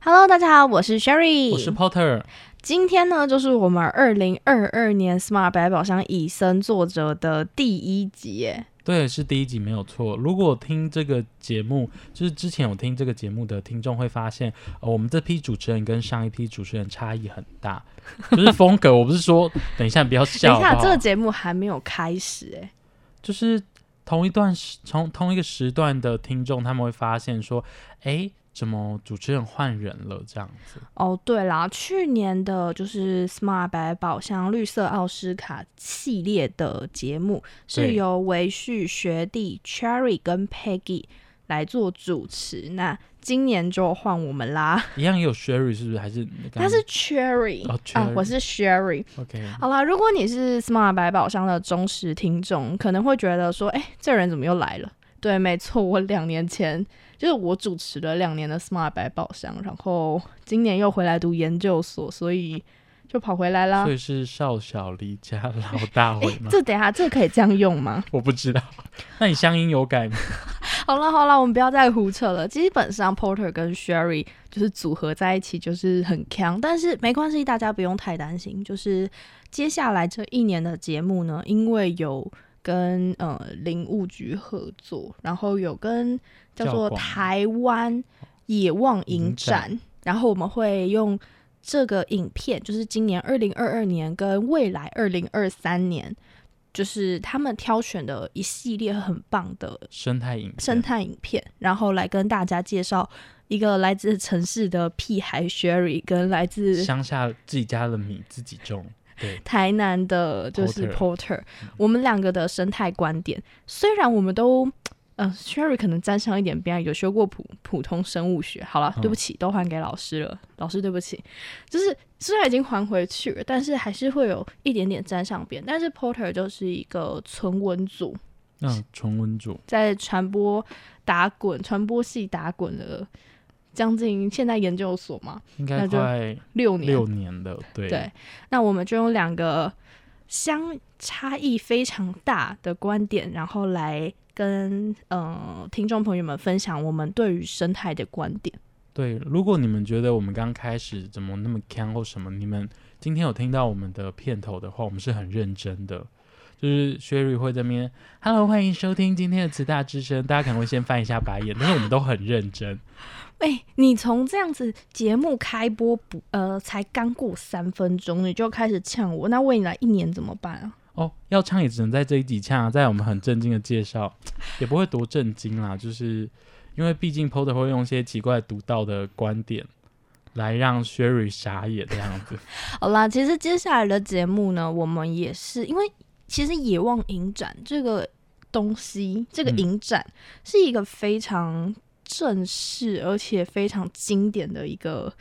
Hello，大家好，我是 Sherry，我是 Potter。今天呢，就是我们二零二二年 Smart 百宝箱以身作则的第一集耶。对，是第一集没有错。如果听这个节目，就是之前有听这个节目的听众会发现，呃，我们这批主持人跟上一批主持人差异很大，就是风格。我不是说，等一下不要笑。等一下，这个节目还没有开始哎。就是同一段时，从同一个时段的听众，他们会发现说，哎。怎么主持人换人了这样子？哦，对啦，去年的就是 Smart 百宝箱绿色奥斯卡系列的节目是由维旭学弟 Cherry 跟 Peggy 来做主持。那今年就换我们啦，一样也有 Sherry 是不是？还是他是 Cherry 啊？我是 Sherry。OK，好啦，如果你是 Smart 百宝箱的忠实听众，可能会觉得说，哎，这人怎么又来了？对，没错，我两年前。就是我主持了两年的 Smart 百宝箱，然后今年又回来读研究所，所以就跑回来啦。所以是少小离家老大回吗？这等下这可以这样用吗？我不知道。那你乡音有改吗？好了好了，我们不要再胡扯了。基本上 Porter 跟 Sherry 就是组合在一起就是很强，但是没关系，大家不用太担心。就是接下来这一年的节目呢，因为有跟呃林务局合作，然后有跟。叫做台湾野望影展，然后我们会用这个影片，就是今年二零二二年跟未来二零二三年，就是他们挑选的一系列很棒的生态影生态影片，然后来跟大家介绍一个来自城市的屁孩 Sherry，跟来自乡下自己家的米自己种，对。台南的就是 Porter，我们两个的生态观点，虽然我们都。嗯，Sherry 可能沾上一点边，有修过普普通生物学。好了，对不起，都还给老师了。老师，对不起，就是虽然已经还回去了，但是还是会有一点点沾上边。但是 Porter 就是一个纯文组，嗯，纯文组在传播打滚，传播系打滚了将近现在研究所嘛，应该快六年六年的，对对。那我们就用两个相差异非常大的观点，然后来。跟呃听众朋友们分享我们对于生态的观点。对，如果你们觉得我们刚开始怎么那么强或什么，你们今天有听到我们的片头的话，我们是很认真的。就是 Sherry 会这边，Hello，欢迎收听今天的慈大之声。大家可能会先翻一下白眼，但是我们都很认真。哎，你从这样子节目开播不呃才刚过三分钟，你就开始呛我，那未来一年怎么办啊？哦，要唱也只能在这一集唱，在我们很震惊的介绍，也不会多震惊啦。就是因为毕竟 Porter 会用一些奇怪独到的观点来让 Sherry 傻眼的样子。好啦，其实接下来的节目呢，我们也是因为其实野望影展这个东西，这个影展是一个非常正式而且非常经典的一个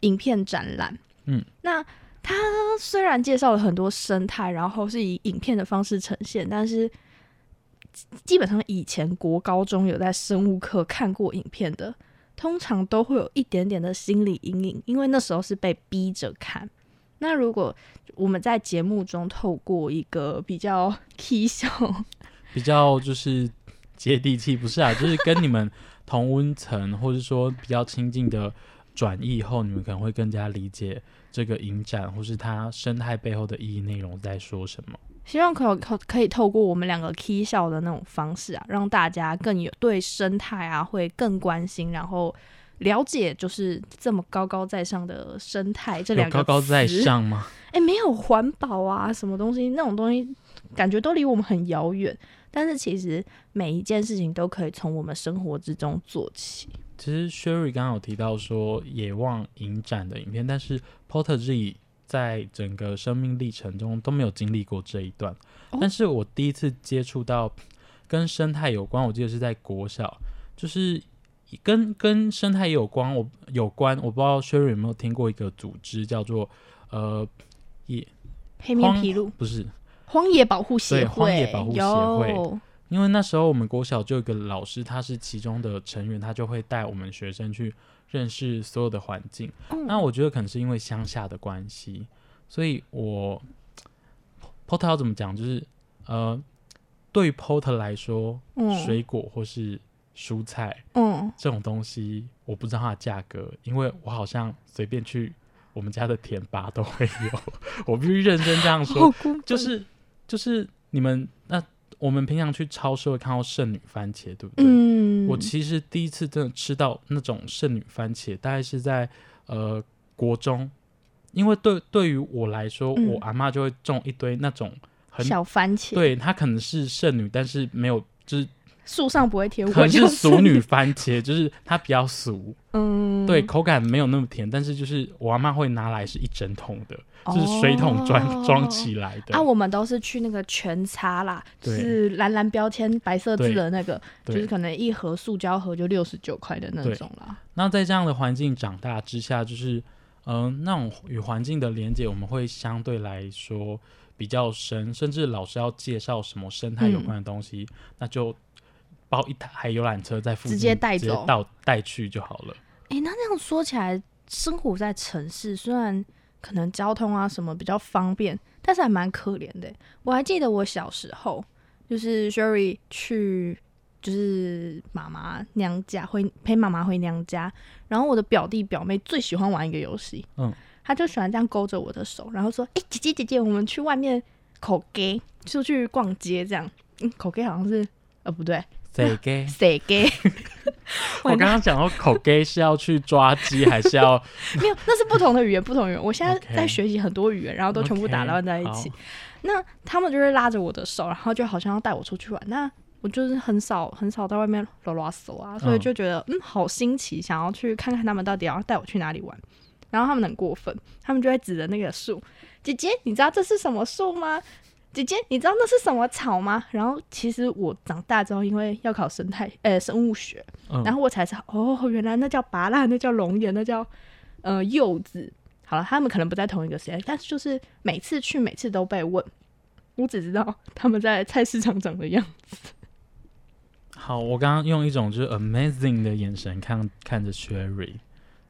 影片展览。嗯，那。它虽然介绍了很多生态，然后是以影片的方式呈现，但是基本上以前国高中有在生物课看过影片的，通常都会有一点点的心理阴影，因为那时候是被逼着看。那如果我们在节目中透过一个比较 k 笑、比较就是接地气，不是啊，就是跟你们同温层，或者说比较亲近的转译后，你们可能会更加理解。这个影展或是它生态背后的意义内容在说什么？希望可可可以透过我们两个 K 笑的那种方式啊，让大家更有对生态啊会更关心，然后了解就是这么高高在上的生态这两个高高在上吗？哎，没有环保啊，什么东西那种东西，感觉都离我们很遥远。但是其实每一件事情都可以从我们生活之中做起。其实 Sherry 刚刚有提到说野望影展的影片，但是 Porter 自己在整个生命历程中都没有经历过这一段，哦但是我第一次接触到跟生态有关，我记得是在国小，就是跟跟生态也有关，我有关，我不知道 Sherry 有没有听过一个组织叫做呃野黑面琵鹭不是，荒野保护协对会，荒野保护协会因为那时候我们国小就有一个老师，他是其中的成员，他就会带我们学生去认识所有的环境。嗯。那我觉得可能是因为乡下的关系，所以我 Porter 要怎么讲，就是呃，对于 Porter 来说，嗯水果或是蔬菜嗯。这种东西，我不知道它的价格，因为我好像随便去我们家的田吧都会有，我必须认真这样说。就是就是你们那我们平常去超市会看到剩女番茄，对不对？嗯，我其实第一次真的吃到那种剩女番茄，大概是在呃国中，因为对对于我来说，嗯。我阿妈就会种一堆那种很小番茄，，对，它可能是剩女，但是没有就是树上不会贴，可能是我就俗女，番茄，就是它比较俗，嗯，对，口感没有那么甜，但是就是我阿妈会拿来是一整桶的，就是水桶装装起来的。啊，我们都是去那个全擦啦，就是蓝蓝标签白色字的那个，就是可能一盒塑胶盒就六十九块的那种啦。那在这样的环境长大之下，就是嗯、呃那种与环境的连接，我们会相对来说比较深，甚至老师要介绍什么生态有关的东西，那就包一台游览车在附近直接带走到带去就好了。诶，那这样说起来，生活在城市虽然可能交通啊什么比较方便，但是还蛮可怜的。我还记得我小时候，就是 Sherry 去就是妈妈娘家回陪妈妈回娘家，然后我的表弟表妹最喜欢玩一个游戏，嗯，他就喜欢这样勾着我的手，然后说：“哎、姐姐姐姐，我们去外面口 gay 出去逛街这样。”嗯，口 gay 好像是呃不对，谁给？谁 gay？我刚刚讲到口给是要去抓鸡，还是要 没有，那是不同的语言，不同语言。我现在在学习很多语言，然后都全部打乱在一起。那他们就是拉着我的手，然后就好像要带我出去玩。那我就是很少很少在外面啰啰嗦啊，所以嗯就觉得嗯好新奇，想要去看看他们到底要带我去哪里玩。然后他们很过分，他们就会指着那个树，姐姐，你知道这是什么树吗？姐姐，你知道那是什么草吗？然后其实我长大之后，因为要考生态呃生物学，嗯然后我才知道哦，原来那叫拔蜡，那叫龙眼，那叫呃柚子。好了，他们可能不在同一个时间，但是就是每次去，每次都被问。我只知道他们在菜市场长的样子。好，我刚刚用一种就是 amazing 的眼神看看着 Sherry，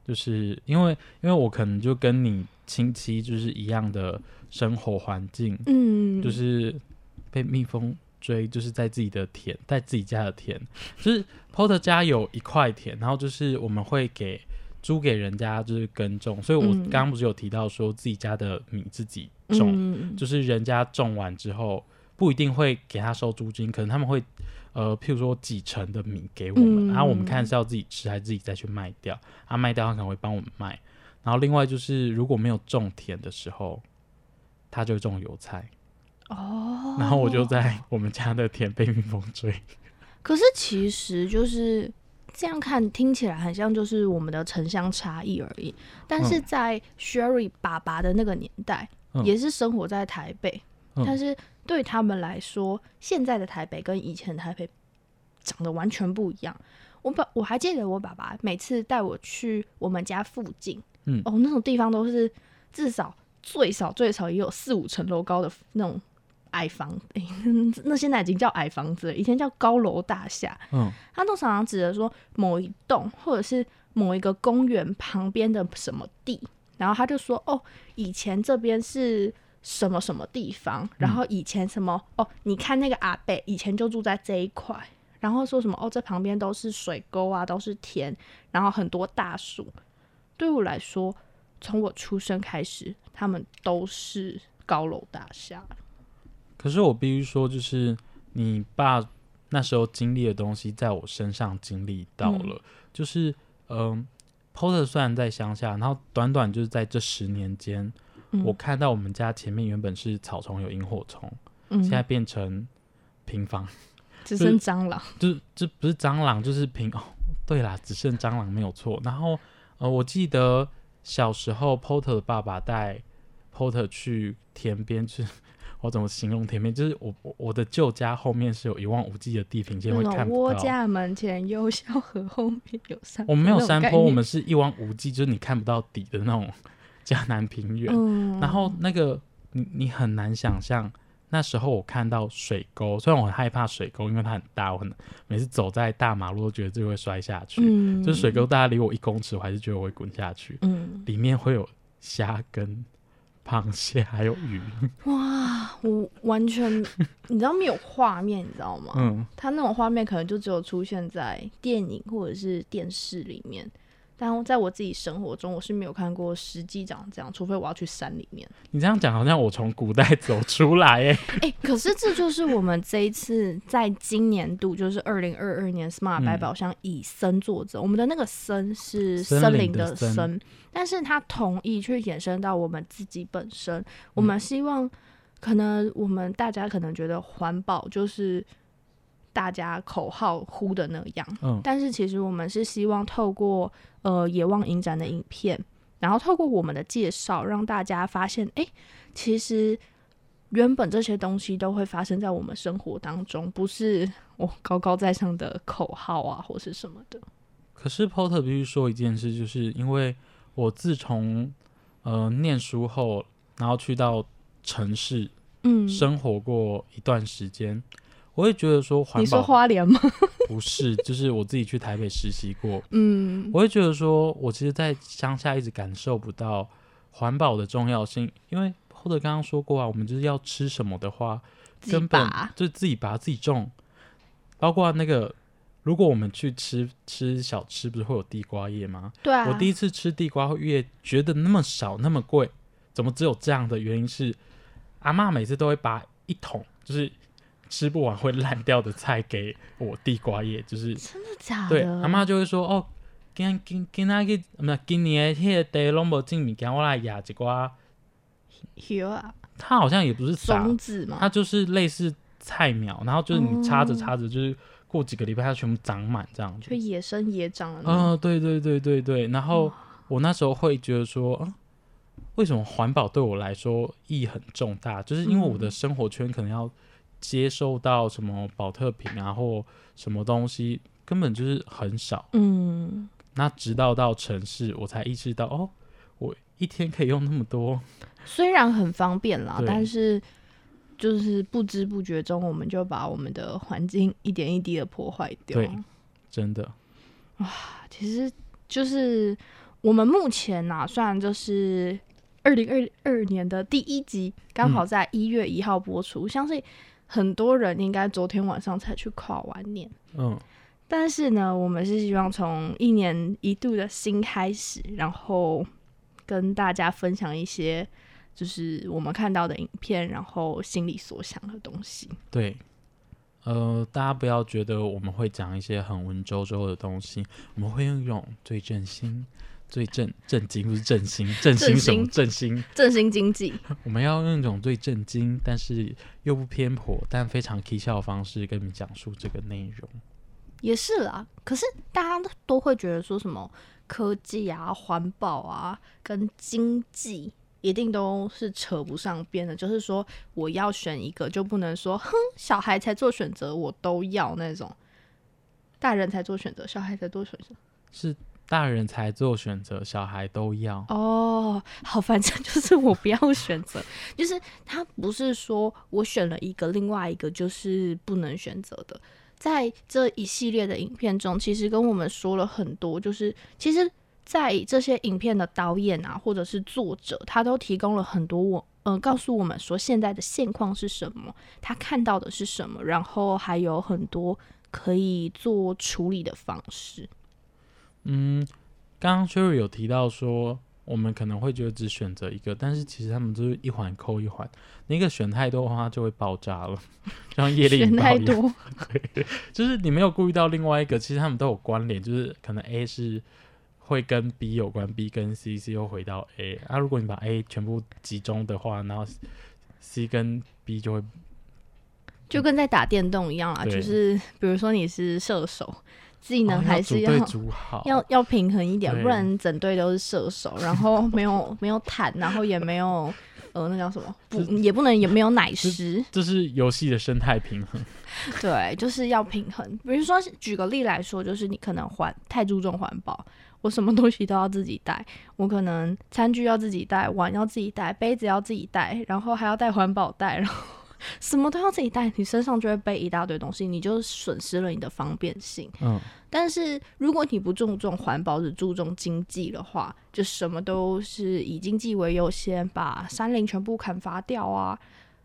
就是因为因为我可能就跟你亲戚就是一样的生活环境，嗯，就是被蜜蜂追，就是在自己的田，在自己家的田，就是 Porter 家有一块田，然后就是我们会给租给人家就是耕种，所以我嗯。刚刚不是有提到说自己家的米自己种，嗯。就是人家种完之后不一定会给他收租金，可能他们会呃，譬如说几成的米给我们，嗯然后我们看是要自己吃还是自己再去卖掉，啊卖掉他可能会帮我们卖，然后另外就是如果没有种田的时候，他就种油菜，哦，然后我就在我们家的田被蜜蜂追，可是其实就是这样看，听起来很像就是我们的城乡差异而已。但是在 Sherry 爸爸的那个年代，嗯。也是生活在台北，嗯。但是对他们来说，现在的台北跟以前的台北长得完全不一样。我爸我还记得我爸爸每次带我去我们家附近，嗯哦，那种地方都是至少最少最少也有四五层楼高的那种矮房，诶那现在已经叫矮房子了，以前叫高楼大厦。嗯他都常常指着说某一栋或者是某一个公园旁边的什么地，然后他就说哦，以前这边是什么什么地方，然后以前什么哦，你看那个阿伯以前就住在这一块，然后说什么哦，这旁边都是水沟啊，都是田，然后很多大树。对我来说，从我出生开始，他们都是高楼大厦。可是我必须说，就是你爸那时候经历的东西，在我身上经历到了。就是嗯、p o r t e r 虽然在乡下，然后短短就是在这十年间，嗯我看到我们家前面原本是草丛有萤火虫，嗯现在变成平房，只剩蟑螂。就是这不是蟑螂，就是平哦。对啦，只剩蟑螂没有错。然后呃，我记得小时候 Porter 的爸爸带 Porter 去田边，去 我怎么形容田边？就是我我我的旧家后面是有一望无际的地平线，会看不到。架门前有小河，后面有山。我们没有山坡，我们是一望无际，就是你看不到底的那种迦南平原。嗯，然后那个你你很难想象，那时候我看到水沟，虽然我很害怕水沟，因为它很大，我很每次走在大马路都觉得自己会摔下去。嗯，就是水沟大概离我一公尺，我还是觉得我会滚下去。嗯，里面会有虾跟螃蟹，还有鱼。哇，我完全你知道没有画面，你知道吗？嗯，它那种画面可能就只有出现在电影或者是电视里面，但在我自己生活中，我是没有看过实际长这样，除非我要去山里面。你这样讲好像我从古代走出来哎。哎、可是这就是我们这一次在今年度，就是二零二二年 Smart 嗯百宝箱以森作则，我们的那个森是森森林林的森森，但是它同意去衍生到我们自己本身。我嗯们希望，可能我们大家可能觉得环保就是大家口号呼的那样，嗯。但是其实我们是希望透过呃野望影展的影片，然后透过我们的介绍，让大家发现，哎、其实原本这些东西都会发生在我们生活当中，不是我高高在上的口号啊，或是什么的。可是 Porter 必须说一件事，就是因为我自从呃念书后，然后去到城市嗯，生活过一段时间，我会觉得说环你说保花莲吗？不是，就是我自己去台北实习过，嗯我会觉得说，我其实，在乡下一直感受不到环保的重要性，因为或者刚刚说过啊，我们就是要吃什么的话，根本就自己拔自己种，包括那个，如果我们去吃吃小吃，不是会有地瓜叶吗？对啊，我第一次吃地瓜叶，觉得那么少那么贵，怎么只有这样的原因是，阿嬷每次都会把一桶就是吃不完会烂掉的菜给我地瓜叶，就是真的假的？对，阿妈就会说哦，今今今仔日，不是今年的迄个地拢无种物件，我来压一寡。有啊，它好像也不是撒，种子嘛，它就是类似菜苗，然后就是你插着哦插着，就是过几个礼拜它全部长满这样子。就野生野长嗯、种。对对对对对。然后我那时候会觉得说，嗯，为什么环保对我来说意义很重大？就是因为我的嗯生活圈可能要接受到什么保特瓶啊，或什么东西，根本就是很少。嗯，那直到到城市，我才意识到，哦，我一天可以用那么多。虽然很方便啦，但是就是不知不觉中，我们就把我们的环境一点一滴的破坏掉。对真的，哇其实就是我们目前呐、虽然就是二零二二年的第一集，刚好在一月一号播出，相信很多人应该昨天晚上才去跨完年。嗯，但是呢，我们是希望从一年一度的新开始，然后跟大家分享一些就是我们看到的影片，然后心里所想的东西。对。呃，大家不要觉得我们会讲一些很文绉绉的东西，我们会用一种最正心、最震震惊，不是振兴，振兴什么？震心。振兴经济，我们要用一种最震惊，但是又不偏颇，但非常蹊跷的方式跟你们讲述这个内容。也是啦。可是大家都都会觉得说什么科技啊、环保啊跟经济。一定都是扯不上边的，就是说我要选一个，就不能说哼，小孩才做选择，我都要那种，大人才做选择，小孩才做选择。是大人才做选择，小孩都要。哦，好，反正就是我不要选择，就是他不是说我选了一个，另外一个就是不能选择的。在这一系列的影片中，其实跟我们说了很多，就是其实，在这些影片的导演啊，或者是作者，他都提供了很多我。呃，告诉我们说现在的现况是什么，他看到的是什么，然后还有很多可以做处理的方式。嗯，刚刚 Sherry 有提到说，我们可能会觉得只选择一个，但是其实他们就是一环扣一环，那个选太多的话就会爆炸了，就像业力选引爆一样。太多，就是你没有顾虑到另外一个，其实他们都有关联，就是可能 A 是会跟 B 有关，B 跟 C C 又回到 A。啊，如果你把 A 全部集中的话，然后 C 跟 B 就会就跟在打电动一样啦，就是比如说你是射手，技能哦还是要、要要平衡一点，不然整队都是射手，然后 没有没有坦，然后也没有呃，那叫什么？不，也不能也没有奶师。这是游戏的生态平衡。对，就是要平衡。比如说，举个例来说，就是你可能环太注重环保，我什么东西都要自己带，我可能餐具要自己带，碗要自己带，杯子要自己带，然后还要带环保袋，然后什么都要自己带，你身上就会背一大堆东西，你就损失了你的方便性。嗯，但是如果你不注重环保，只注重经济的话，就什么都是以经济为优先，把山林全部砍伐掉啊，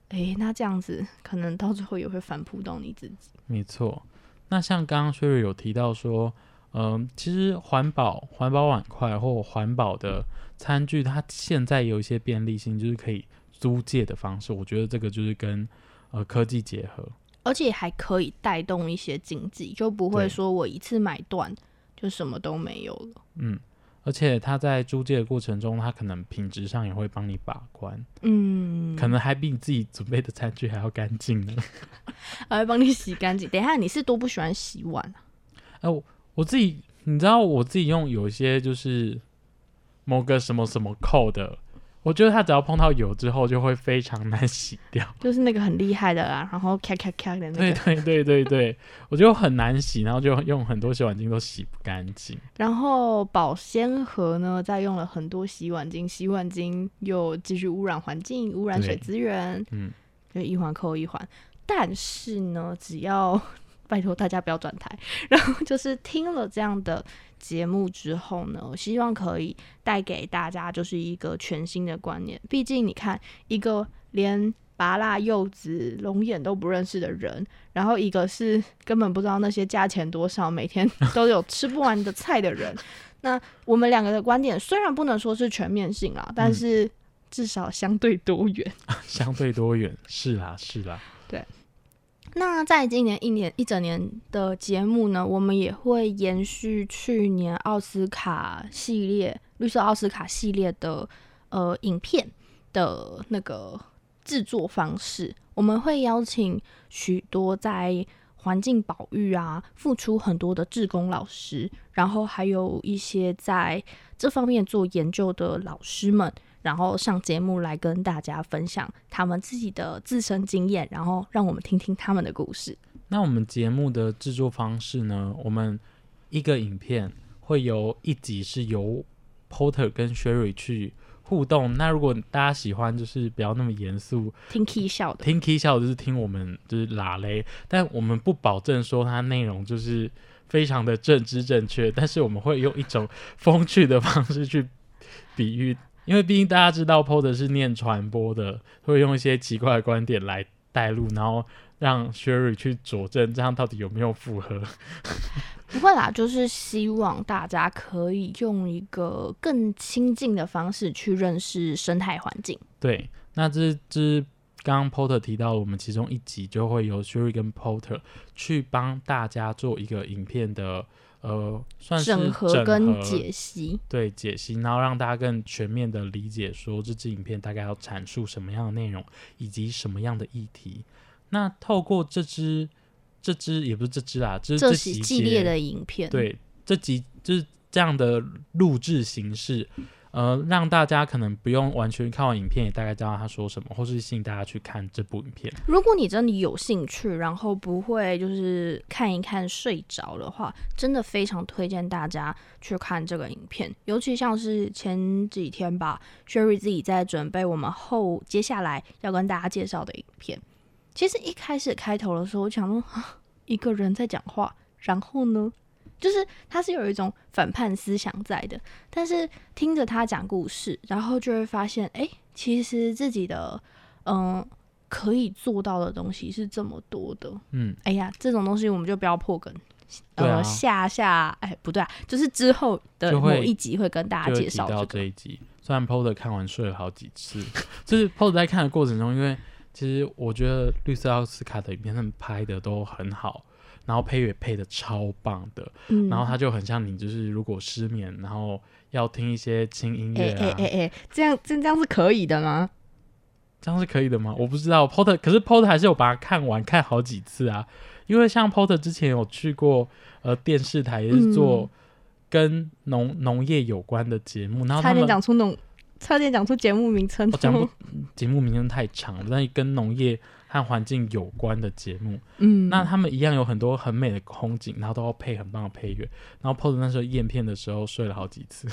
诶，那这样子可能到最后也会反扑到你自己。没错。那像刚刚薛瑞有提到说，嗯、其实环保环保碗筷或环保的餐具，它现在有一些便利性，就是可以租借的方式。我觉得这个就是跟呃科技结合。而且还可以带动一些经济，就不会说我一次买断就什么都没有了。嗯，而且它在租借的过程中，它可能品质上也会帮你把关，嗯，可能还比你自己准备的餐具还要干净呢。还会帮你洗干净。等一下，你是多不喜欢洗碗啊？哎、我我自己，你知道我自己用有一些就是某个什么什么扣的，我觉得它只要碰到油之后就会非常难洗掉。就是那个很厉害的啊，然后咔咔咔的那对个，对对对对，我觉得很难洗，然后就用很多洗碗巾都洗不干净。然后保鲜盒呢，再用了很多洗碗巾，洗碗巾又继续污染环境、污染水对资源，嗯，就一环扣一环。但是呢，只要拜托大家不要转台，然后就是听了这样的节目之后呢，我希望可以带给大家就是一个全新的观念。毕竟你看，一个连拔辣柚子、龙眼都不认识的人，然后一个是根本不知道那些价钱多少，每天 都有吃不完的菜的人。那我们两个的观点虽然不能说是全面性啦，但嗯是至少相对多元。相对多元，是啦是啦，那在今年一年一整年的节目呢，我们也会延续去年奥斯卡系列绿色奥斯卡系列的呃影片的那个制作方式，我们会邀请许多在环境保育啊付出很多的志工老师，然后还有一些在这方面做研究的老师们，然后上节目来跟大家分享他们自己的自身经验，然后让我们听听他们的故事。那我们节目的制作方式呢？我们一个影片会有一集是由 Porter 跟 Sherry 去互动。那如果大家喜欢，就是不要那么严肃，听 K 笑的，听 K 笑就是听我们就是拉雷，但我们不保证说它内容就是非常的正知正确，但是我们会用一种风趣的方式去比喻，因为毕竟大家知道 Porter 是念传播的，会用一些奇怪的观点来带路，然后让 Sherry 去佐证这样到底有没有符合。不会啦，就是希望大家可以用一个更亲近的方式去认识生态环境。对，那这只刚刚 Porter 提到，我们其中一集就会由 Sherry 跟 Porter 去帮大家做一个影片的呃，算是整合整跟解析，对解析，然后让大家更全面的理解说这支影片大概要阐述什么样的内容，以及什么样的议题。那透过这支这支也不是这支啊，这这这几节系系列的影片，，对这集就是这样的录制形式，呃，让大家可能不用完全看完影片也大概知道他说什么，或是吸引大家去看这部影片。如果你真的有兴趣，然后不会就是看一看睡着的话，真的非常推荐大家去看这个影片。尤其像是前几天吧，Sherry 自己在准备我们后接下来要跟大家介绍的影片。其实一开始开头的时候，我想说，一个人在讲话，然后呢，就是他是有一种反叛思想在的。但是听着他讲故事，然后就会发现，哎、其实自己的嗯。可以做到的东西是这么多的，嗯，哎呀，这种东西我们就不要破梗。呃，下下哎不对啊，就是之后的某一集会跟大家介绍到这。一集。虽然 POD 看完睡了好几次，就是 POD 在看的过程中，因为其实我觉得绿色奥斯卡的影片他们拍的都很好，然后配乐配的超棒的，嗯，然后它就很像你，就是如果失眠，然后要听一些轻音哎乐啊，哎哎哎，这样这这样是可以的吗？这样是可以的吗？我不知道 Porter，可是 Porter 还是有把它看完，看好几次啊。因为像 Porter 之前有去过呃电视台，也是做嗯跟农农业有关的节目，然后差点讲出农差点讲出节目名称我、讲不 节目名称太长了，但跟农业和环境有关的节目，嗯，那他们一样有很多很美的空景，然后都要配很棒的配乐。然后 POS 那时候验片的时候睡了好几次，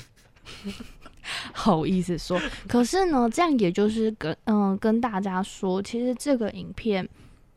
好意思说。可是呢，这样也就是跟嗯、跟大家说，其实这个影片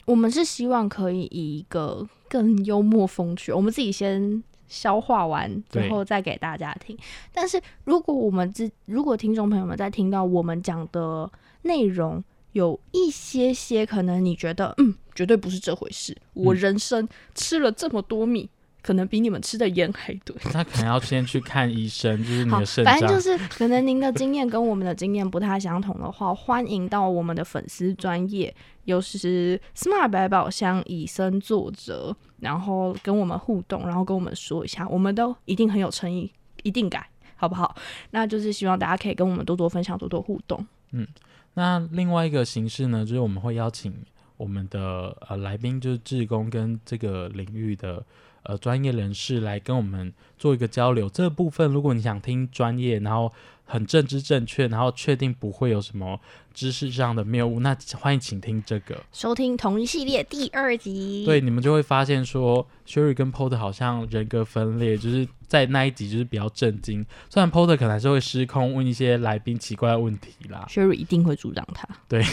我们是希望可以以一个更幽默风趣，我们自己先。消化完之后再给大家听。但是如果我们之如果听众朋友们在听到我们讲的内容有一些些可能你觉得嗯绝对不是这回事，我嗯人生吃了这么多米，可能比你们吃的盐还多。那可能要先去看医生，就是你好的，肾反正就。是可能您的经验跟我们的经验不太相同的话，欢迎到我们的粉丝专业，又是 Smart 百宝箱以身作则，然后跟我们互动，然后跟我们说一下，我们都一定很有诚意，一定改，好不好？那就是希望大家可以跟我们多多分享，多多互动。嗯那另外一个形式呢，就是我们会邀请我们的呃来宾，就是志工跟这个领域的呃专业人士来跟我们做一个交流。这部分如果你想听专业，然后很政治正确，然后确定不会有什么知识上的谬误，那欢迎请听这个。收听同一系列第二集，对，，你们就会发现说，Sherry 跟 Porter 好像人格分裂，就是在那一集就是比较震惊。虽然 Porter 可能还是会失控，问一些来宾奇怪的问题啦。Sherry 一定会阻挡他。对，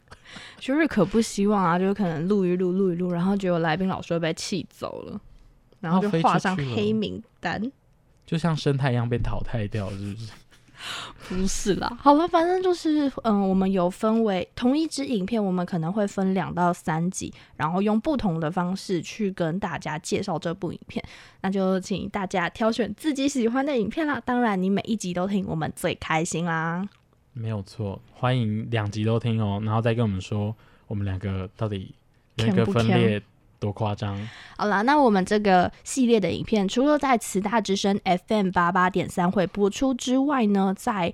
Sherry 可不希望啊，就是可能录一录录一录，然后结果来宾老师会被气走了，然后就画上黑名单。就像生态一样被淘汰掉，是不是？不是啦，好了，反正就是，嗯，我们有分为同一支影片，我们可能会分两到三集，然后用不同的方式去跟大家介绍这部影片。那就请大家挑选自己喜欢的影片啦。当然，你每一集都听，我们最开心啦。没有错，欢迎两集都听哦，然后再跟我们说我们两个到底人格分裂多夸张。好啦，那我们这个系列的影片，除了在慈大之声 FM 八八点三会播出之外呢，在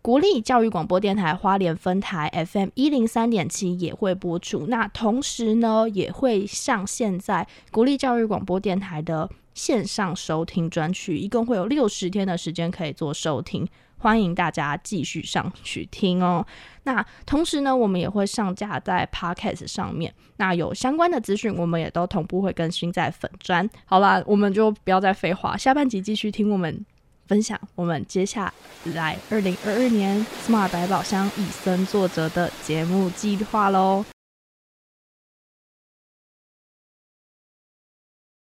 国立教育广播电台花莲分台 FM 一零三点七也会播出。那同时呢，也会上线在国立教育广播电台的线上收听专区，一共会有六十天的时间可以做收听。欢迎大家继续上去听哦。那同时呢，我们也会上架在 Podcast 上面。那有相关的资讯，我们也都同步会更新在粉砖。好啦，我们就不要再废话，下半集继续听我们分享我们接下来二零二二年 Smart 百宝箱以身作则的节目计划喽。